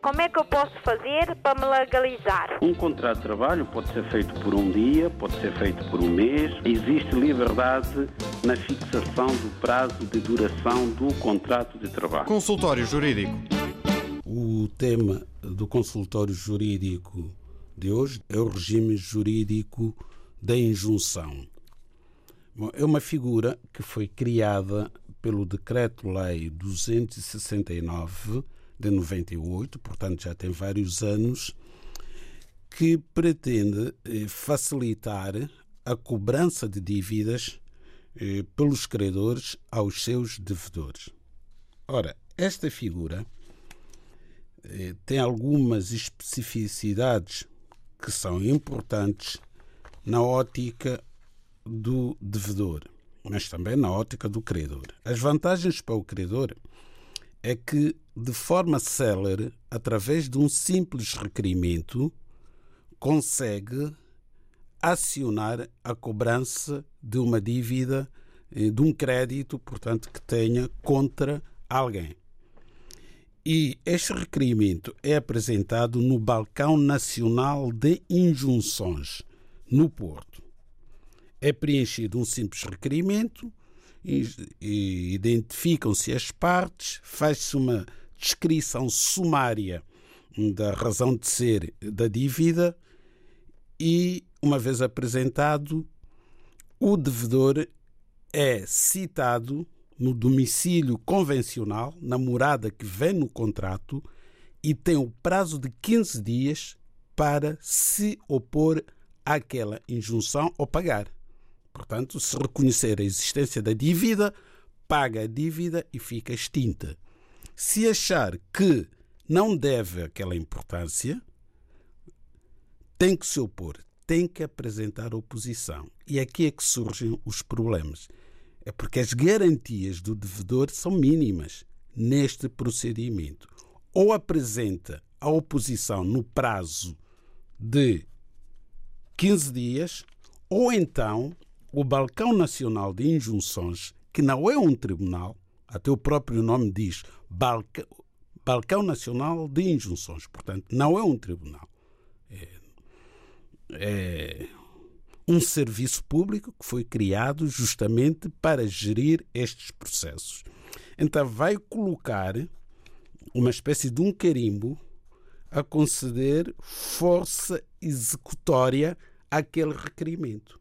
Como é que eu posso fazer para me legalizar? Um contrato de trabalho pode ser feito por um dia, pode ser feito por um mês. Existe liberdade na fixação do prazo de duração do contrato de trabalho. Consultório Jurídico. O tema do consultório jurídico de hoje é o regime jurídico da injunção. Bom, é uma figura que foi criada pelo Decreto-Lei 269 de 98, portanto já tem vários anos, que pretende eh, facilitar a cobrança de dívidas eh, pelos credores aos seus devedores. Ora, esta figura eh, tem algumas especificidades que são importantes na ótica do devedor, mas também na ótica do credor. As vantagens para o credor é que, de forma célere, através de um simples requerimento, consegue acionar a cobrança de uma dívida, eh, de um crédito, portanto, que tenha contra alguém. E este requerimento é apresentado no Balcão Nacional de Injunções, no Porto. É preenchido um simples requerimento identificam-se as partes, faz-se uma descrição sumária da razão de ser da dívida e, uma vez apresentado, o devedor é citado no domicílio convencional, na morada que vem no contrato, e tem o prazo de 15 dias para se opor àquela injunção ou pagar. Portanto, se reconhecer a existência da dívida, paga a dívida e fica extinta. Se achar que não deve aquela importância, tem que se opor, tem que apresentar oposição. E aqui é que surgem os problemas. É porque as garantias do devedor são mínimas neste procedimento. Ou apresenta a oposição no prazo de 15 dias, ou então o Balcão Nacional de Injunções, que não é um tribunal, até o próprio nome diz Balca, Balcão Nacional de Injunções, portanto, não é um tribunal. É, é um serviço público que foi criado justamente para gerir estes processos. Então, vai colocar uma espécie de um carimbo a conceder força executória àquele requerimento.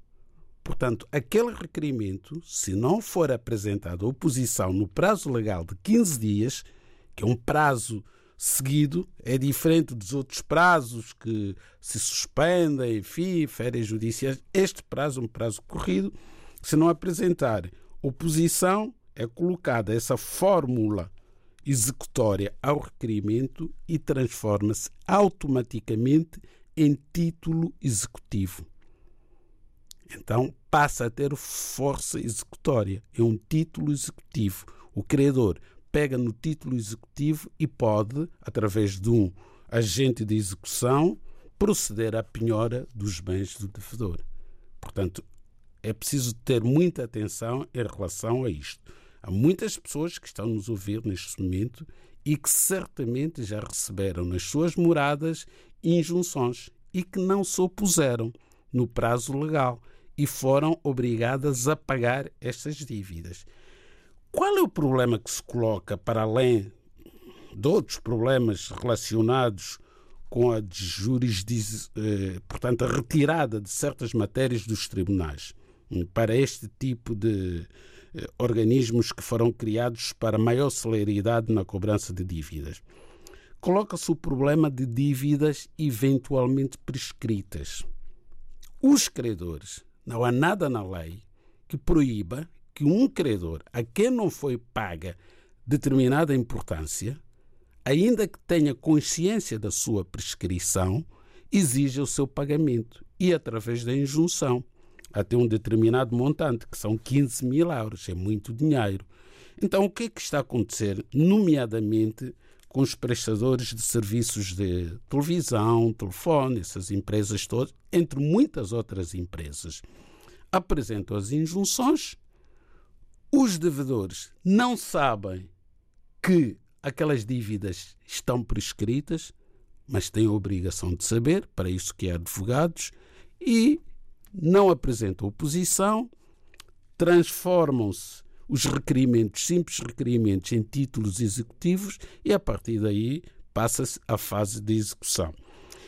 Portanto, aquele requerimento, se não for apresentado a oposição no prazo legal de 15 dias, que é um prazo seguido, é diferente dos outros prazos que se suspendem, enfim, férias judiciais. Este prazo é um prazo corrido. Se não apresentar oposição, é colocada essa fórmula executória ao requerimento e transforma-se automaticamente em título executivo. Então passa a ter força executória. É um título executivo. O credor pega no título executivo e pode, através de um agente de execução, proceder à penhora dos bens do devedor. Portanto, é preciso ter muita atenção em relação a isto. Há muitas pessoas que estão nos ouvir neste momento e que certamente já receberam nas suas moradas injunções e que não se opuseram no prazo legal e foram obrigadas a pagar estas dívidas. Qual é o problema que se coloca para além de outros problemas relacionados com a jurisdição, eh, portanto, a retirada de certas matérias dos tribunais para este tipo de eh, organismos que foram criados para maior celeridade na cobrança de dívidas? Coloca-se o problema de dívidas eventualmente prescritas. Os credores não há nada na lei que proíba que um credor a quem não foi paga determinada importância, ainda que tenha consciência da sua prescrição, exija o seu pagamento e através da injunção até um determinado montante, que são 15 mil euros, é muito dinheiro. Então, o que é que está a acontecer, nomeadamente com os prestadores de serviços de televisão, telefone, essas empresas todas, entre muitas outras empresas. Apresentam as injunções, os devedores não sabem que aquelas dívidas estão prescritas, mas têm a obrigação de saber, para isso que é advogados, e não apresentam oposição, transformam-se os requerimentos, simples requerimentos, em títulos executivos e a partir daí passa-se à fase de execução.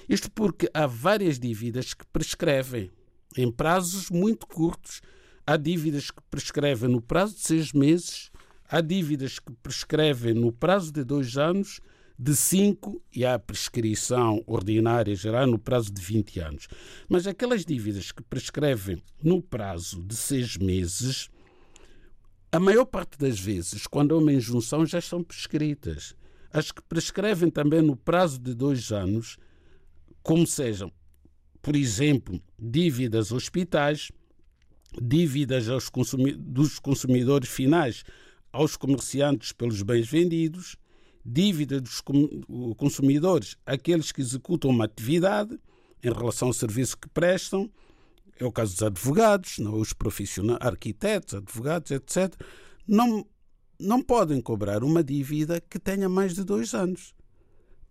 Isto porque há várias dívidas que prescrevem em prazos muito curtos. Há dívidas que prescrevem no prazo de seis meses, há dívidas que prescrevem no prazo de dois anos, de cinco e há prescrição ordinária geral no prazo de 20 anos. Mas aquelas dívidas que prescrevem no prazo de seis meses, a maior parte das vezes, quando há uma injunção, já estão prescritas. As que prescrevem também no prazo de dois anos, como sejam, por exemplo, dívidas hospitais, dívidas aos consumi dos consumidores finais aos comerciantes pelos bens vendidos, dívida dos consumidores aqueles que executam uma atividade em relação ao serviço que prestam, é o caso dos advogados, não, os profissionais, arquitetos, advogados, etc., não, não podem cobrar uma dívida que tenha mais de dois anos.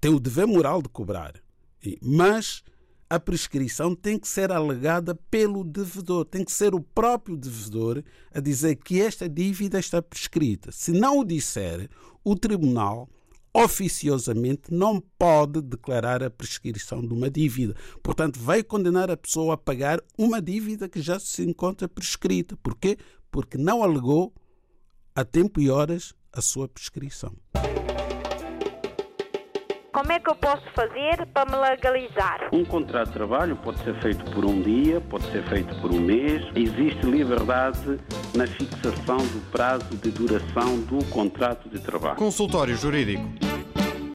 Tem o dever moral de cobrar, mas a prescrição tem que ser alegada pelo devedor, tem que ser o próprio devedor a dizer que esta dívida está prescrita. Se não o disser, o tribunal oficiosamente não pode declarar a prescrição de uma dívida. Portanto, vai condenar a pessoa a pagar uma dívida que já se encontra prescrita. Porquê? Porque não alegou a tempo e horas a sua prescrição. Como é que eu posso fazer para me legalizar? Um contrato de trabalho pode ser feito por um dia, pode ser feito por um mês. Existe liberdade na fixação do prazo de duração do contrato de trabalho. Consultório Jurídico